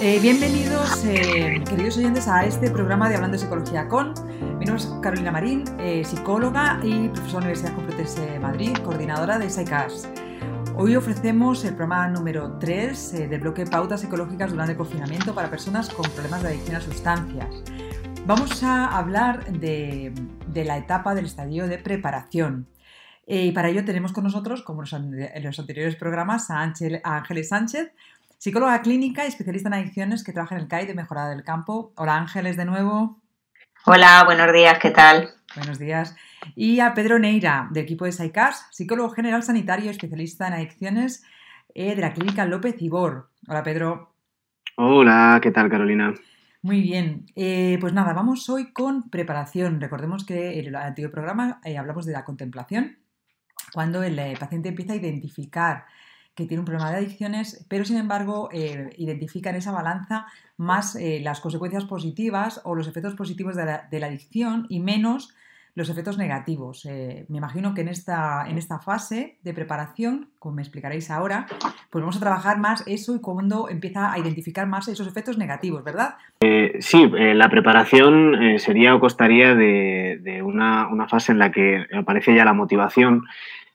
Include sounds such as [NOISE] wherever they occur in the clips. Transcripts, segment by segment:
Eh, bienvenidos, eh, queridos oyentes, a este programa de Hablando de Psicología con. Mi nombre es Carolina Marín, eh, psicóloga y profesora de la Universidad Complutense de Madrid, coordinadora de SAICAS. Hoy ofrecemos el programa número 3 del bloque Pautas Psicológicas durante el confinamiento para personas con problemas de adicción a sustancias. Vamos a hablar de, la etapa del estadio de preparación. y para ello tenemos con nosotros, como en los anteriores programas, a Ángeles Sánchez, psicóloga clínica y especialista en adicciones que trabaja en el CAI de Mejorada del Campo. Hola Ángeles de nuevo. Hola, buenos días, ¿qué tal? Buenos días. Y a Pedro Neira, del equipo de SAICAS, psicólogo general sanitario, especialista en adicciones eh, de la clínica López Ibor. Hola Pedro. Hola, ¿qué tal Carolina? Muy bien, eh, pues nada, vamos hoy con preparación. Recordemos que en el antiguo programa eh, hablamos de la contemplación, cuando el paciente empieza a identificar que tiene un problema de adicciones, pero sin embargo eh, identifica en esa balanza más eh, las consecuencias positivas o los efectos positivos de la, adicción y menos los efectos negativos. Eh, me imagino que en esta, en esta fase de preparación, como me explicaréis ahora, pues vamos a trabajar más eso y cuando empieza a identificar más esos efectos negativos, ¿verdad? sí, la preparación sería o costaría de, de una, una, fase en la que aparece ya la motivación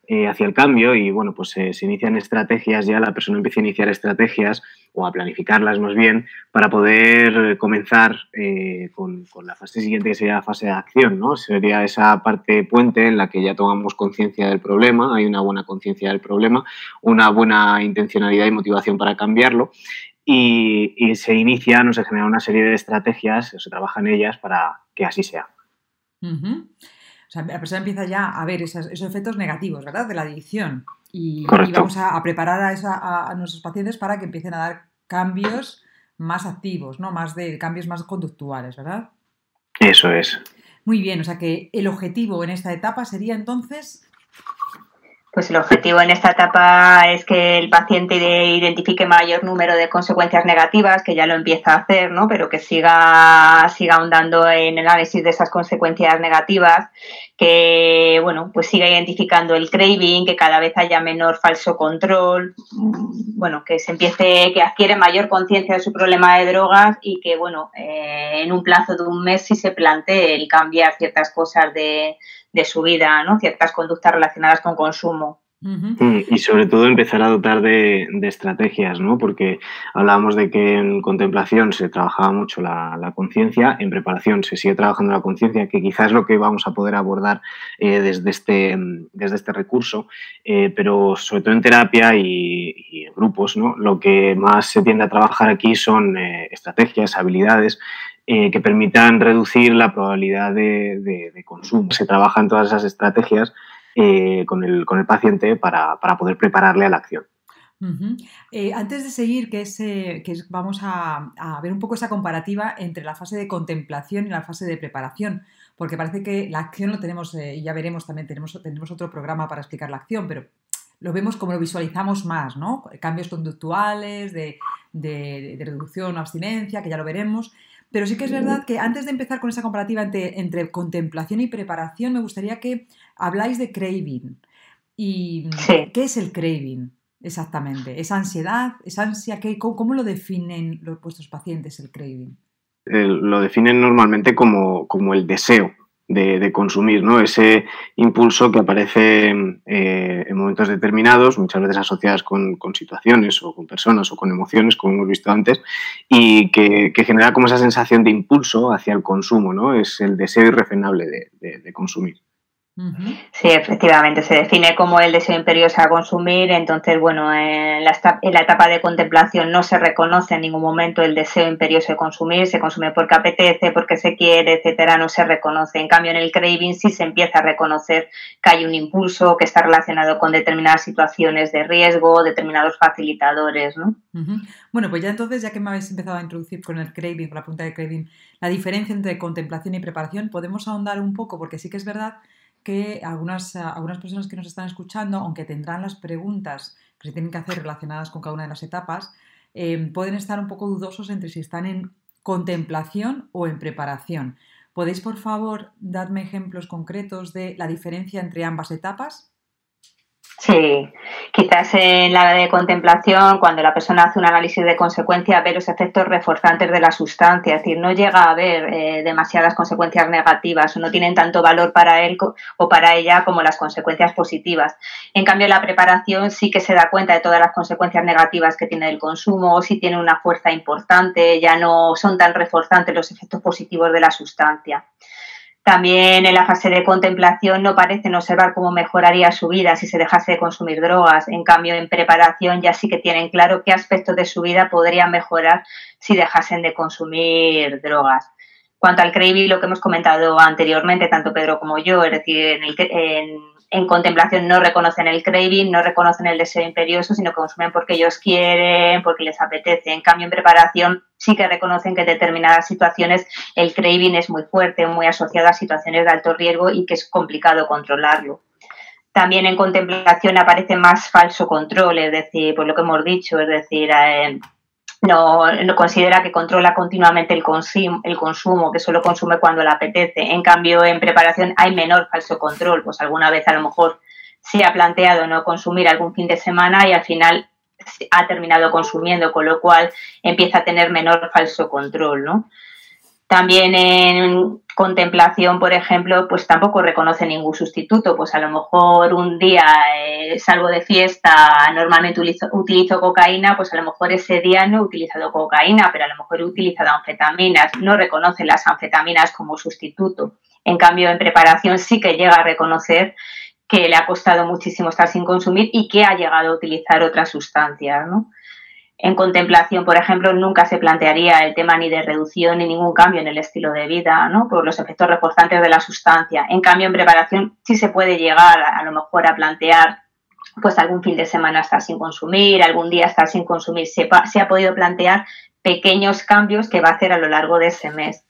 eh, hacia el cambio y bueno, pues se inician estrategias, ya la persona empieza a iniciar estrategias o a planificarlas más bien para poder comenzar eh, con, la fase siguiente que sería la fase de acción, ¿no? Sería esa parte puente en la que ya tomamos conciencia del problema, hay una buena conciencia del problema, una buena intencionalidad y motivación para cambiarlo y, se inicia, no se genera una serie de estrategias, se trabaja en ellas para que así sea. O sea, la persona empieza ya a ver esos, efectos negativos, ¿verdad? De la adicción. Y, vamos a, preparar a, nuestros pacientes para que empiecen a dar cambios más activos, ¿no? Más de cambios más conductuales, ¿verdad? Eso es. Muy bien, o sea que el objetivo en esta etapa sería entonces pues el objetivo en esta etapa es que el paciente identifique mayor número de consecuencias negativas, que ya lo empieza a hacer, ¿no? Pero que siga, siga ahondando en el análisis de esas consecuencias negativas, que bueno, pues siga identificando el craving, que cada vez haya menor falso control, mm, bueno, que se empiece, que adquiere mayor conciencia de su problema de drogas y que bueno, eh, en un plazo de un mes si se plantee el cambiar ciertas cosas de de su vida, ¿no? ciertas conductas relacionadas con consumo. Mm, y sobre todo empezar a dotar de, estrategias, ¿no? Porque hablábamos de que en contemplación se trabajaba mucho la, conciencia, en preparación se sigue trabajando la conciencia, que quizás es lo que vamos a poder abordar eh, desde, este, desde este recurso, eh, pero sobre todo en terapia y, en grupos, ¿no? Lo que más se tiende a trabajar aquí son eh, estrategias, habilidades eh, que permitan reducir la probabilidad de, consumo. Se trabajan todas esas estrategias eh, con, el, con, el, paciente para, poder prepararle a la acción. Eh, antes de seguir, que, es, que vamos a, ver un poco esa comparativa entre la fase de contemplación y la fase de preparación, porque parece que la acción lo tenemos, y ya veremos también, tenemos, tenemos otro programa para explicar la acción, pero lo vemos como lo visualizamos más, ¿no? Cambios conductuales, de, de reducción o abstinencia, que ya lo veremos. Pero sí que es verdad que antes de empezar con esa comparativa entre, contemplación y preparación, me gustaría que habláis de craving. ¿Y qué es el craving exactamente? ¿Es ansiedad? ¿Es ansia? ¿Qué, cómo, lo definen los, vuestros pacientes el craving? lo definen normalmente como, como el deseo de, consumir, ¿no? Ese impulso que aparece eh, en momentos determinados, muchas veces asociadas con, situaciones o con personas o con emociones, como hemos visto antes, y que, genera como esa sensación de impulso hacia el consumo, ¿no? Es el deseo irrefrenable de consumir. Sí, efectivamente, se define como el deseo imperioso a consumir, entonces, bueno, en la, etapa de contemplación no se reconoce en ningún momento el deseo imperioso de consumir, se consume porque apetece, porque se quiere, etcétera, no se reconoce. En cambio, en el craving sí se empieza a reconocer que hay un impulso que está relacionado con determinadas situaciones de riesgo, determinados facilitadores, ¿no? Bueno, pues ya entonces, ya que me habéis empezado a introducir con el craving, con la pregunta de craving, la diferencia entre contemplación y preparación, podemos ahondar un poco, porque sí que es verdad que algunas, algunas personas que nos están escuchando, aunque tendrán las preguntas que se tienen que hacer relacionadas con cada una de las etapas, eh, pueden estar un poco dudosos entre si están en contemplación o en preparación. ¿Podéis, por favor, darme ejemplos concretos de la diferencia entre ambas etapas? Sí, quizás en la de contemplación, cuando la persona hace un análisis de consecuencia, ve los efectos reforzantes de la sustancia, es decir, no llega a ver eh, demasiadas consecuencias negativas o no tienen tanto valor para él o para ella como las consecuencias positivas. En cambio, la preparación sí que se da cuenta de todas las consecuencias negativas que tiene el consumo, si tiene una fuerza importante, ya no son tan reforzantes los efectos positivos de la sustancia. También en la fase de contemplación no parecen observar cómo mejoraría su vida si se dejase de consumir drogas. En cambio, en preparación ya sí que tienen claro qué aspectos de su vida podrían mejorar si dejasen de consumir drogas. Cuanto al craving, lo que hemos comentado anteriormente, tanto Pedro como yo, es decir, en, el, en en contemplación no reconocen el craving, no reconocen el deseo imperioso, sino que consumen porque ellos quieren, porque les apetece. En cambio, en preparación sí que reconocen que en determinadas situaciones el craving es muy fuerte, muy asociado a situaciones de alto riesgo y que es complicado controlarlo. También en contemplación aparece más falso control, es decir, por lo que hemos dicho, es decir, eh, no, no, considera que controla continuamente el, el consumo, que solo consume cuando le apetece. En cambio, en preparación hay menor falso control, pues alguna vez a lo mejor se ha planteado no consumir algún fin de semana y al final ha terminado consumiendo, con lo cual empieza a tener menor falso control, ¿no? También en contemplación, por ejemplo, pues tampoco reconoce ningún sustituto. Pues a lo mejor un día eh, salgo de fiesta, normalmente utilizo, cocaína, pues a lo mejor ese día no he utilizado cocaína, pero a lo mejor he utilizado anfetaminas. No reconoce las anfetaminas como sustituto. En cambio, en preparación sí que llega a reconocer que le ha costado muchísimo estar sin consumir y que ha llegado a utilizar otras sustancias, ¿no? En contemplación, por ejemplo, nunca se plantearía el tema ni de reducción ni ningún cambio en el estilo de vida, ¿no? Por los efectos reforzantes de la sustancia. En cambio, en preparación sí se puede llegar a, lo mejor a plantear pues algún fin de semana estar sin consumir, algún día estar sin consumir. Se, se ha podido plantear pequeños cambios que va a hacer a lo largo de ese mes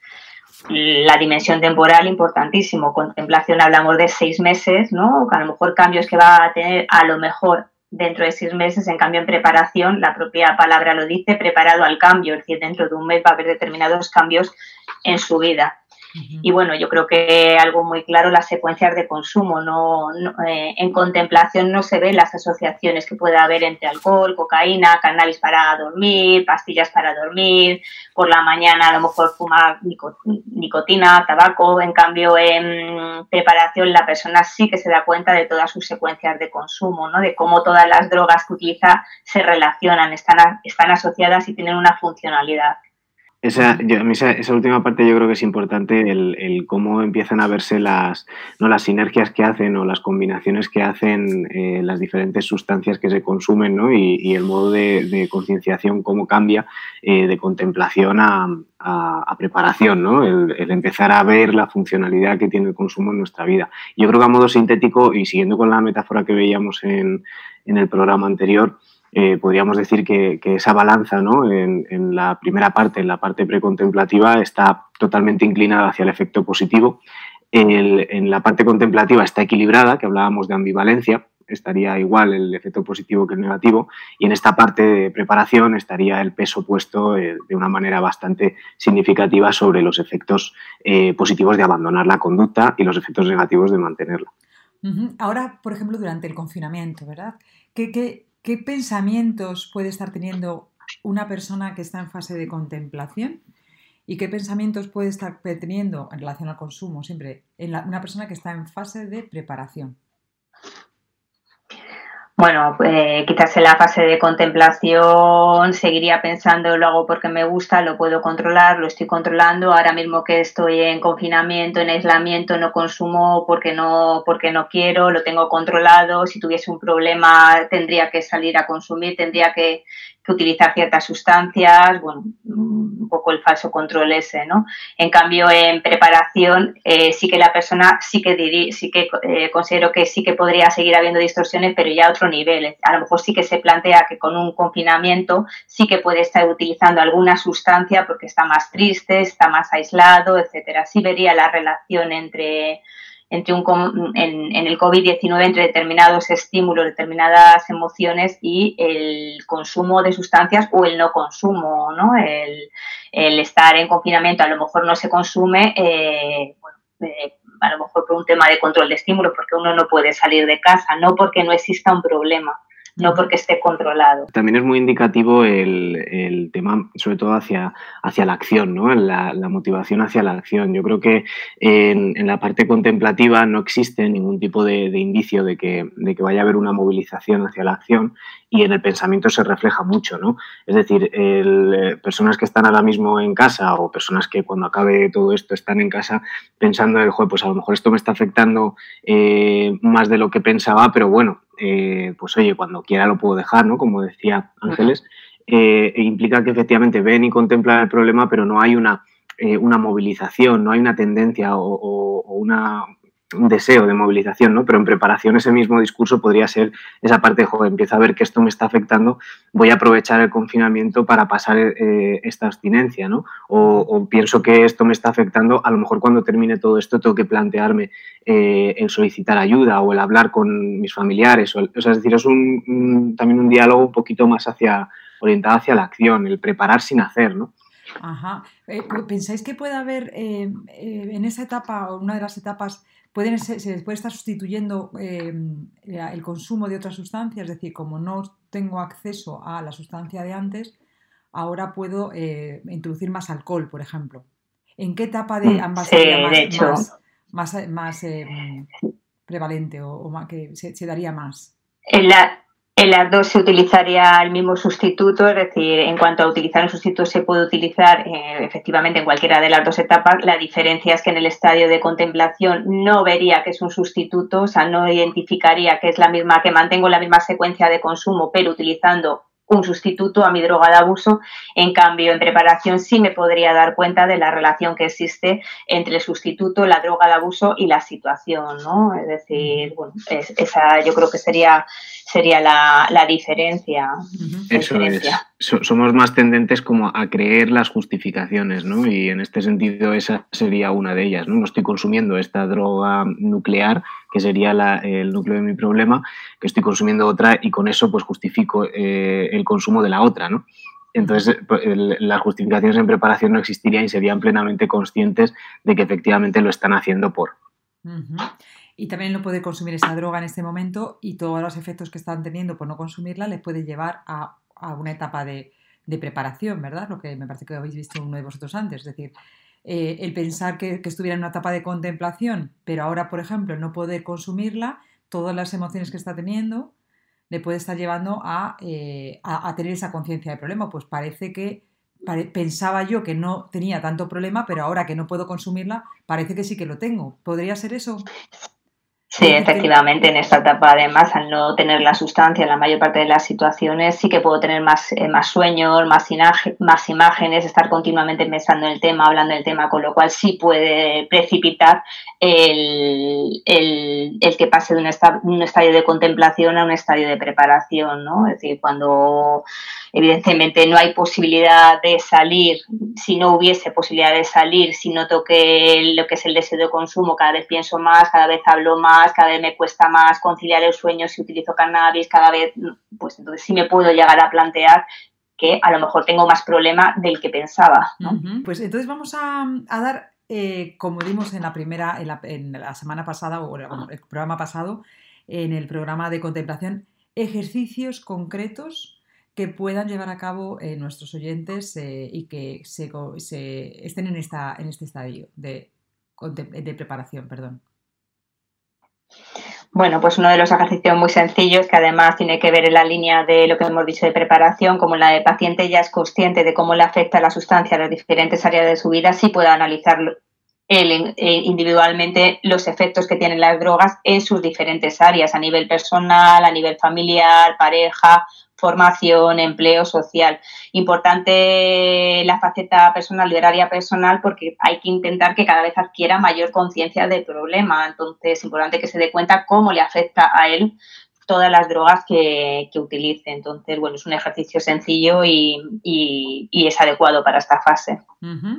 la dimensión temporal importantísimo. Contemplación hablamos de seis meses, ¿no? A lo mejor cambios que va a tener a lo mejor dentro de seis meses, en cambio en preparación, la propia palabra lo dice, preparado al cambio, es decir, dentro de un mes va a haber determinados cambios en su vida. Y bueno, yo creo que algo muy claro, las secuencias de consumo. No, eh, en contemplación no se ven las asociaciones que pueda haber entre alcohol, cocaína, cannabis para dormir, pastillas para dormir, por la mañana a lo mejor fumar nicotina, tabaco. En cambio, en preparación la persona sí que se da cuenta de todas sus secuencias de consumo, ¿no? de cómo todas las drogas que utiliza se relacionan, están, están asociadas y tienen una funcionalidad. Esa, esa, última parte yo creo que es importante, el, cómo empiezan a verse las, ¿no? las sinergias que hacen o las combinaciones que hacen eh, las diferentes sustancias que se consumen ¿no? y, el modo de, concienciación, cómo cambia eh, de contemplación a, preparación, ¿no? El, empezar a ver la funcionalidad que tiene el consumo en nuestra vida. Yo creo que a modo sintético y siguiendo con la metáfora que veíamos en, en el programa anterior, eh, podríamos decir que, esa balanza ¿no? en, la primera parte, en la parte precontemplativa, está totalmente inclinada hacia el efecto positivo. en la parte contemplativa está equilibrada, que hablábamos de ambivalencia, estaría igual el efecto positivo que el negativo, y en esta parte de preparación estaría el peso puesto eh, de una manera bastante significativa sobre los efectos eh, positivos de abandonar la conducta y los efectos negativos de mantenerla. Ahora, por ejemplo, durante el confinamiento, ¿verdad? ¿Qué, ¿Qué pensamientos puede estar teniendo una persona que está en fase de contemplación? ¿Y qué pensamientos puede estar teniendo en relación al consumo? Siempre una persona que está en fase de preparación. Bueno, eh, quizás en la fase de contemplación seguiría pensando, lo hago porque me gusta, lo puedo controlar, lo estoy controlando. Ahora mismo que estoy en confinamiento, en aislamiento, no consumo porque no, porque no quiero, lo tengo controlado. Si tuviese un problema, tendría que salir a consumir, tendría que, utilizar ciertas sustancias, bueno, un poco el falso control ese, ¿no? En cambio, en preparación eh, sí que la persona sí que sí que eh, considero que sí que podría seguir habiendo distorsiones, pero ya otro nivel. A lo mejor sí que se plantea que con un confinamiento sí que puede estar utilizando alguna sustancia porque está más triste, está más aislado, etcétera. Sí vería la relación entre entre un, en, en el COVID-19 entre determinados estímulos, determinadas emociones y el consumo de sustancias o el no consumo, ¿no? El, el estar en confinamiento a lo mejor no se consume, eh, eh, a lo mejor por un tema de control de estímulos, porque uno no puede salir de casa, no porque no exista un problema no porque esté controlado. También es muy indicativo el, tema, sobre todo hacia, hacia la acción, ¿no? La, motivación hacia la acción. Yo creo que en, la parte contemplativa no existe ningún tipo de, indicio de que, de que, vaya a haber una movilización hacia la acción y en el pensamiento se refleja mucho, ¿no? Es decir, personas que están ahora mismo en casa o personas que cuando acabe todo esto están en casa pensando, el juego, pues a lo mejor esto me está afectando eh, más de lo que pensaba, pero bueno, eh, pues oye, cuando quiera lo puedo dejar, ¿no? Como decía Ángeles, eh, e implica que efectivamente ven y contemplan el problema, pero no hay una, eh, una movilización, no hay una tendencia o una, un deseo de movilización, ¿no? Pero en preparación ese mismo discurso podría ser esa parte de, joder, empiezo a ver que esto me está afectando, voy a aprovechar el confinamiento para pasar eh, esta abstinencia, ¿no? O, pienso que esto me está afectando, a lo mejor cuando termine todo esto tengo que plantearme eh, el solicitar ayuda o el hablar con mis familiares, o, sea, es decir, es un, también un diálogo un poquito más hacia, orientado hacia la acción, el preparar sin hacer, ¿no? Ajá. Eh, ¿Pensáis que puede haber en esa etapa o una de las etapas pueden se puede estar sustituyendo em, el consumo de otras sustancias, es decir, como no tengo acceso a la sustancia de antes, ahora puedo eh, introducir más alcohol, por ejemplo. ¿En qué etapa de mm, ambas sería más, más, em, prevalente o, que se, se, daría más? En la, en las dos se utilizaría el mismo sustituto, es decir, en cuanto a utilizar un sustituto se puede utilizar eh, efectivamente en cualquiera de las dos etapas. La diferencia es que en el estadio de contemplación no vería que es un sustituto, o sea, no identificaría que es la misma, que mantengo la misma secuencia de consumo, pero utilizando un sustituto a mi droga de abuso. En cambio, en preparación sí me podría dar cuenta de la relación que existe entre el sustituto, la droga de abuso y la situación, ¿no? Es decir, bueno, esa yo creo que sería, sería la, diferencia. Eso es. Somos más tendentes como a creer las justificaciones, ¿no? Y en este sentido esa sería una de ellas, ¿no? No estoy consumiendo esta droga nuclear, que sería el núcleo de mi problema, que estoy consumiendo otra y con eso pues justifico eh, el consumo de la otra, ¿no? Entonces, pues, las justificaciones en preparación no existirían y serían plenamente conscientes de que efectivamente lo están haciendo por. Y también no puede consumir esa droga en este momento y todos los efectos que están teniendo por no consumirla les puede llevar a, una etapa de, preparación, ¿verdad? Lo que me parece que habéis visto uno de vosotros antes. Es decir, eh, el pensar que, estuviera en una etapa de contemplación, pero ahora, por ejemplo, no poder consumirla, todas las emociones que está teniendo, le puede estar llevando a, eh, tener esa conciencia de problema. Pues parece que pensaba yo que no tenía tanto problema, pero ahora que no puedo consumirla, parece que sí que lo tengo. ¿Podría ser eso? Sí, efectivamente, en esta etapa además, al no tener la sustancia en la mayor parte de las situaciones, sí que puedo tener más, eh, más sueños, más, más imágenes, estar continuamente pensando en el tema, hablando del tema, con lo cual sí puede precipitar el, que pase de un, un, estadio de contemplación a un estadio de preparación, ¿no? Es decir, cuando evidentemente no hay posibilidad de salir, si no hubiese posibilidad de salir, si no toque lo que es el deseo de consumo, cada vez pienso más, cada vez hablo más, cada vez me cuesta más conciliar el sueño si utilizo cannabis, cada vez, pues entonces sí me puedo llegar a plantear que a lo mejor tengo más problema del que pensaba. Pues entonces vamos a, dar, eh, como dimos en la primera, en la, semana pasada o el programa pasado, en el programa de contemplación, ejercicios concretos que puedan llevar a cabo eh, nuestros oyentes eh, y que se, estén en, esta, en este estadio de, de, preparación. Perdón. Bueno, pues uno de los ejercicios muy sencillos que además tiene que ver en la línea de lo que hemos dicho de preparación, como la de paciente ya es consciente de cómo le afecta la sustancia a las diferentes áreas de su vida, sí puede analizar él eh, individualmente los efectos que tienen las drogas en sus diferentes áreas, a nivel personal, a nivel familiar, pareja, formación, empleo social. Importante la faceta personal y horaria personal porque hay que intentar que cada vez adquiera mayor conciencia del problema. Entonces, es importante que se dé cuenta cómo le afecta a él todas las drogas que, utilice. Entonces, bueno, es un ejercicio sencillo y, es adecuado para esta fase.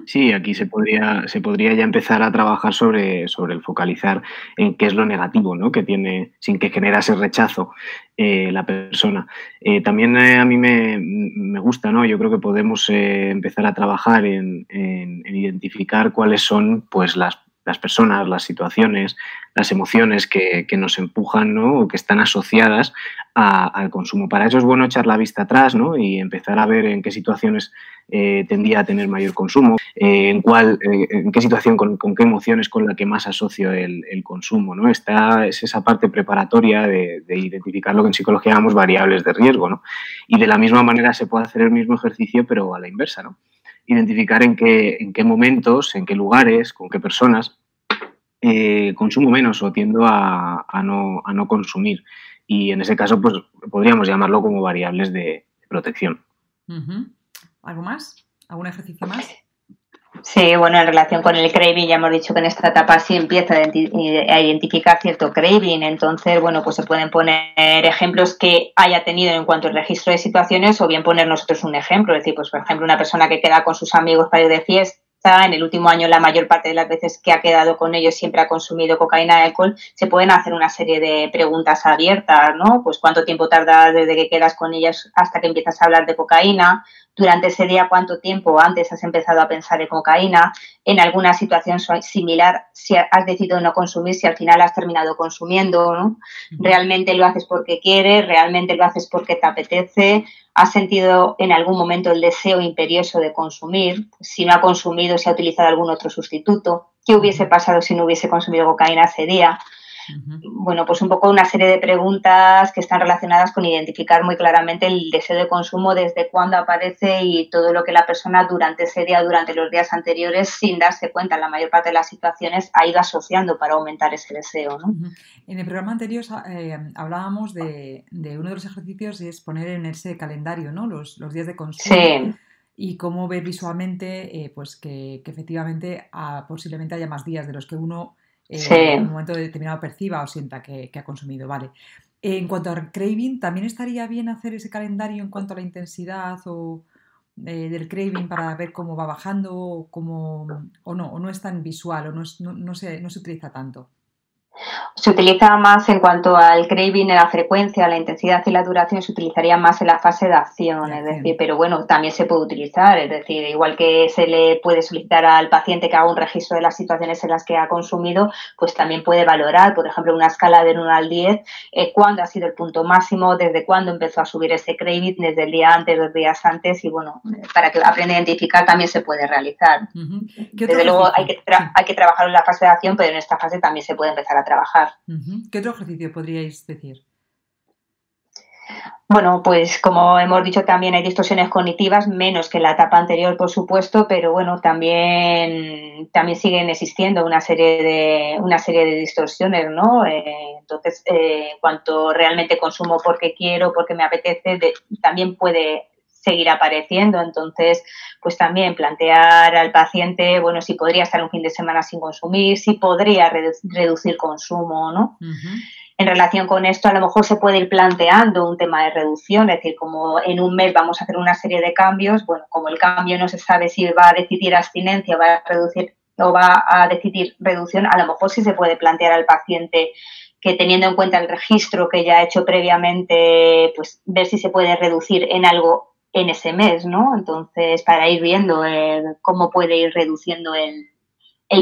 Sí, aquí se podría, se podría ya empezar a trabajar sobre, sobre el focalizar en qué es lo negativo ¿no? que tiene, sin que genera ese rechazo eh, la persona. Eh, también eh, a mí me, gusta, ¿no? Yo creo que podemos empezar a trabajar en, en, identificar cuáles son pues, las las personas, las situaciones, las emociones que, nos empujan ¿no? o que están asociadas al consumo. Para eso es bueno echar la vista atrás ¿no? y empezar a ver en qué situaciones eh, tendría a tener mayor consumo, eh, en, cuál, eh, en qué situación, con, qué emociones con la que más asocio el, consumo. ¿no? Esta es esa parte preparatoria de, identificar lo que en psicología llamamos variables de riesgo. ¿no? Y de la misma manera se puede hacer el mismo ejercicio, pero a la inversa. ¿no? Identificar en qué, en qué momentos, en qué lugares, con qué personas consumo menos o tiendo a, no, a no consumir. Y en ese caso, pues podríamos llamarlo como variables de protección. ¿Algo más? ¿Algún ejercicio más? Sí, bueno, en relación con el craving, ya hemos dicho que en esta etapa sí empieza a identificar cierto craving, entonces, bueno, pues se pueden poner ejemplos que haya tenido en cuanto al registro de situaciones o bien poner nosotros un ejemplo, es decir, pues por ejemplo, una persona que queda con sus amigos para ir de fiesta, en el último año la mayor parte de las veces que ha quedado con ellos siempre ha consumido cocaína y alcohol, se pueden hacer una serie de preguntas abiertas, ¿no? Pues cuánto tiempo tarda desde que quedas con ellas hasta que empiezas a hablar de cocaína, durante ese día cuánto tiempo antes has empezado a pensar en cocaína, en alguna situación similar, si has decidido no consumir, si al final has terminado consumiendo, ¿no? Realmente lo haces porque quieres, realmente lo haces porque te apetece, has sentido en algún momento el deseo imperioso de consumir, si no ha consumido, si ha utilizado algún otro sustituto, qué hubiese pasado si no hubiese consumido cocaína ese día. Bueno, pues un poco una serie de preguntas que están relacionadas con identificar muy claramente el deseo de consumo, desde cuándo aparece y todo lo que la persona durante ese día, durante los días anteriores, sin darse cuenta, en la mayor parte de las situaciones, ha ido asociando para aumentar ese deseo. En el programa anterior eh, hablábamos de, uno de los ejercicios y es poner en ese calendario ¿no? los, días de consumo. y cómo ver visualmente eh, pues que, efectivamente ah, posiblemente haya más días de los que uno en un momento determinado perciba o sienta que, ha consumido. Vale. En cuanto a craving, ¿también estaría bien hacer ese calendario en cuanto a la intensidad o, eh, del craving para ver cómo va bajando o, cómo, o no, o no es tan visual o no, no, se, no se utiliza tanto? Se utiliza más en cuanto al craving, en la frecuencia, la intensidad y la duración, se utilizaría más en la fase de acción, es decir, pero bueno, también se puede utilizar, es decir, igual que se le puede solicitar al paciente que haga un registro de las situaciones en las que ha consumido, pues también puede valorar, por ejemplo, una escala de 1 al 10, eh, cuándo ha sido el punto máximo, desde cuándo empezó a subir ese craving, desde el día antes, dos días antes, y bueno, para que aprenda a identificar también se puede realizar. Desde luego hay que, hay que trabajar en la fase de acción, pero en esta fase también se puede empezar a trabajar. ¿Qué otro ejercicio podríais decir? Bueno, pues como hemos dicho también hay distorsiones cognitivas, menos que en la etapa anterior, por supuesto, pero bueno, también, también siguen existiendo una serie de, una serie de distorsiones, ¿no? Eh, entonces, eh, cuanto realmente consumo porque quiero, porque me apetece, también puede seguir apareciendo. Entonces, pues también plantear al paciente, bueno, si podría estar un fin de semana sin consumir, si podría reducir consumo, ¿no? En relación con esto, a lo mejor se puede ir planteando un tema de reducción, es decir, como en un mes vamos a hacer una serie de cambios, bueno, como el cambio no se sabe si va a decidir abstinencia o va a reducir o va a decidir reducción, a lo mejor sí se puede plantear al paciente que teniendo en cuenta el registro que ya ha hecho previamente, pues ver si se puede reducir en algo en ese mes, ¿no? Entonces, para ir viendo eh, cómo puede ir reduciendo el,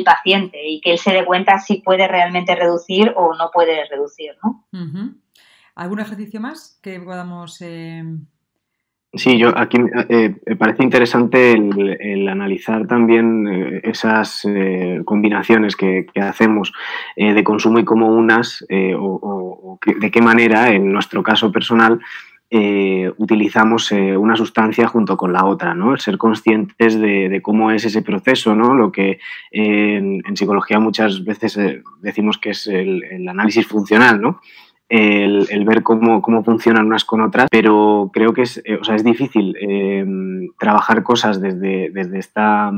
paciente y que él se dé cuenta si puede realmente reducir o no puede reducir, ¿no? ¿Algún ejercicio más que podamos...? Eh... Sí, yo aquí eh, me parece interesante el, analizar también eh, esas combinaciones que, hacemos de consumo y cómo unas o, de qué manera, en nuestro caso personal, eh, utilizamos eh, una sustancia junto con la otra, ¿no? ser conscientes de, cómo es ese proceso, ¿no? Lo que en, psicología muchas veces eh, decimos que es el, análisis funcional, ¿no? El, ver cómo, funcionan unas con otras, pero creo que es, es difícil trabajar cosas desde, desde esta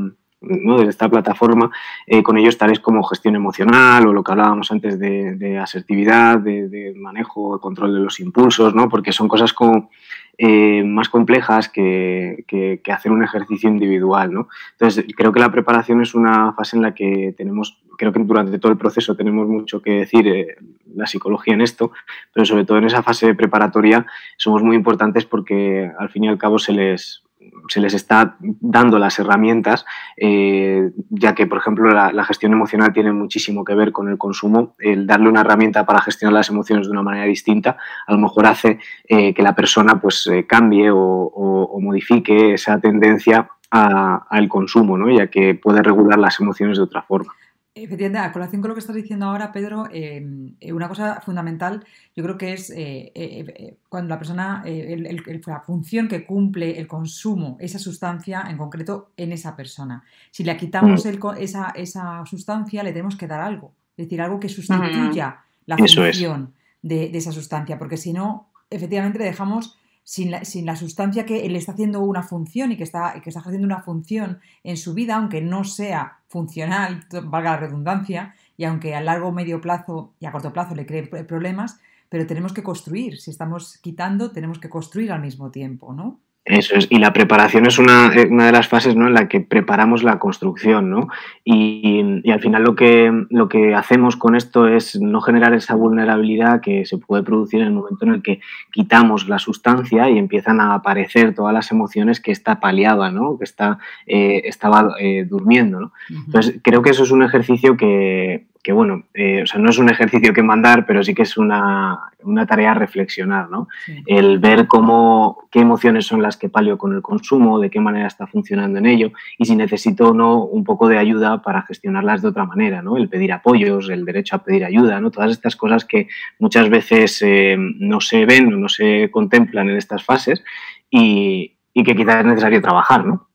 ¿no? desde esta plataforma eh, con ellos tales como gestión emocional o lo que hablábamos antes de, asertividad, de, manejo, control de los impulsos, ¿no? porque son cosas como, eh, más complejas que, hacer un ejercicio individual. ¿no? Entonces, creo que la preparación es una fase en la que tenemos, creo que durante todo el proceso tenemos mucho que decir eh, la psicología en esto, pero sobre todo en esa fase preparatoria somos muy importantes porque al fin y al cabo se les se les está dando las herramientas, eh, ya que, por ejemplo, la, gestión emocional tiene muchísimo que ver con el consumo. El darle una herramienta para gestionar las emociones de una manera distinta, a lo mejor hace que la persona pues, cambie o, modifique esa tendencia al consumo, ¿no? ya que puede regular las emociones de otra forma. Efectivamente, a colación con lo que estás diciendo ahora, Pedro, em, eh, una cosa fundamental yo creo que es eh, eh, cuando la persona, la función que cumple el consumo, esa sustancia en concreto en esa persona. Si le quitamos mm. esa, esa, sustancia, le tenemos que dar algo, es decir, algo que sustituya la función de, de, esa sustancia, porque si no, efectivamente le dejamos sin la, sustancia que le está haciendo una función y que está, que está haciendo una función en su vida, aunque no sea funcional, valga la redundancia, y aunque a largo medio plazo y a corto plazo le cree problemas, pero tenemos que construir. Si estamos quitando, tenemos que construir al mismo tiempo, ¿no? Eso es, y la preparación es una, eh, una, de las fases ¿no? en la que preparamos la construcción, ¿no? Y, y, al final lo que, lo que hacemos con esto es no generar esa vulnerabilidad que se puede producir en el momento en el que quitamos la sustancia y empiezan a aparecer todas las emociones que está paliaba, ¿no? Que está, eh, estaba eh, durmiendo, ¿no? Entonces, creo que eso es un ejercicio que, que bueno, eh, o sea, no es un ejercicio que mandar, pero sí que es una, tarea a reflexionar, ¿no? El ver cómo, qué emociones son las que palio con el consumo, de qué manera está funcionando en ello y si necesito o no un poco de ayuda para gestionarlas de otra manera, ¿no? El pedir apoyos, el derecho a pedir ayuda, ¿no? Todas estas cosas que muchas veces eh, no se ven o no se contemplan en estas fases y, que quizás es necesario trabajar, ¿no?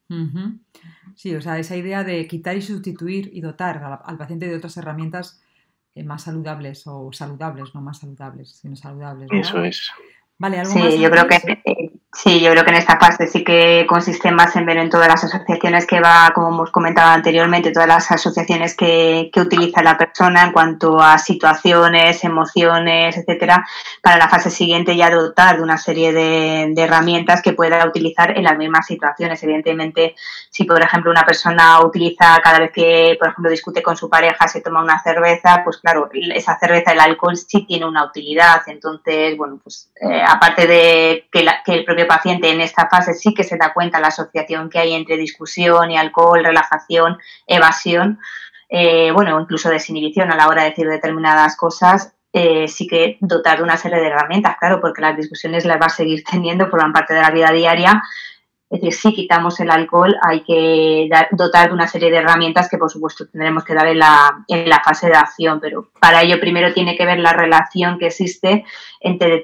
Sí, o sea, esa idea de quitar y sustituir y dotar al, paciente de otras herramientas eh, más saludables o saludables, no más saludables, sino saludables. Eso es. Vale, ¿algo sí, yo creo que eh, sí, yo creo que en esta fase sí que consiste más en ver en todas las asociaciones que va, como hemos comentado anteriormente, todas las asociaciones que, que utiliza la persona en cuanto a situaciones, emociones, etcétera, para la fase siguiente ya dotar de una serie de, de herramientas que pueda utilizar en las mismas situaciones. Evidentemente, si por ejemplo una persona utiliza cada vez que, por ejemplo, discute con su pareja, se toma una cerveza, pues claro, esa cerveza, el alcohol sí tiene una utilidad. Entonces, bueno, pues eh, aparte de que, el propio paciente en esta fase sí que se da cuenta la asociación que hay entre discusión y alcohol, relajación, evasión, eh, bueno, incluso desinhibición a la hora de decir determinadas cosas, eh, sí que dotar de una serie de herramientas, claro, porque las discusiones las va a seguir [LAUGHS] teniendo, forman parte de la vida diaria es decir, si quitamos el alcohol hay que dotar de una serie de herramientas que por supuesto tendremos que dar en la, en la fase de acción, pero para ello primero tiene que ver la relación que existe entre,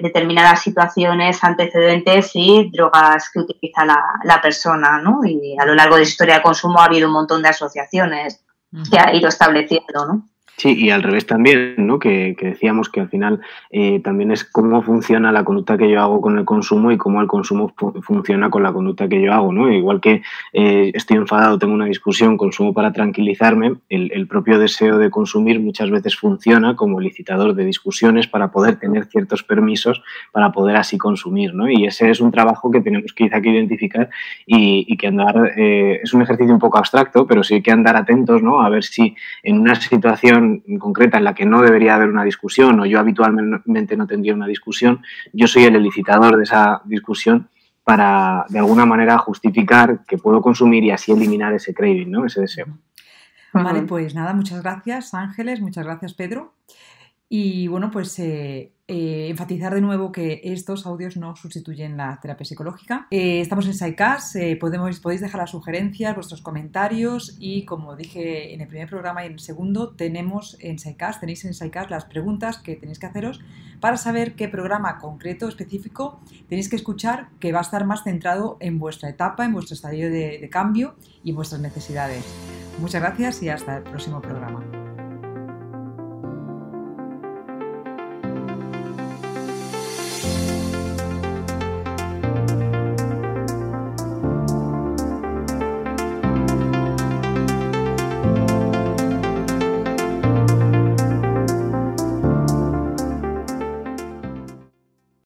determinadas situaciones, antecedentes y drogas que utiliza la, persona, ¿no? Y a lo largo de la historia de consumo ha habido un montón de asociaciones que ha ido estableciendo, ¿no? Sí, y al revés también, ¿no? Que, decíamos que al final eh, también es cómo funciona la conducta que yo hago con el consumo y cómo el consumo funciona con la conducta que yo hago, ¿no? Igual que eh, estoy enfadado, tengo una discusión, consumo para tranquilizarme, el, propio deseo de consumir muchas veces funciona como licitador de discusiones para poder tener ciertos permisos para poder así consumir, ¿no? Y ese es un trabajo que tenemos quizá que identificar y, que andar, eh, es un ejercicio un poco abstracto, pero sí hay que andar atentos, ¿no? A ver si en una situación concreta en la que no debería haber una discusión o yo habitualmente no tendría una discusión, yo soy el elicitador de esa discusión para de alguna manera justificar que puedo consumir y así eliminar ese craving, ¿no? ese deseo. Vale, pues nada, muchas gracias Ángeles, muchas gracias Pedro. Y bueno, pues eh, eh, enfatizar de nuevo que estos audios no sustituyen la terapia psicológica. Eh, estamos en SciCast, podemos, podéis dejar las sugerencias, vuestros comentarios y como dije en el primer programa y en el segundo, tenemos en SciCast, tenéis en SciCast las preguntas que tenéis que haceros para saber qué programa concreto, específico, tenéis que escuchar que va a estar más centrado en vuestra etapa, en vuestro estadio de cambio y en vuestras necesidades. Muchas gracias y hasta el próximo programa.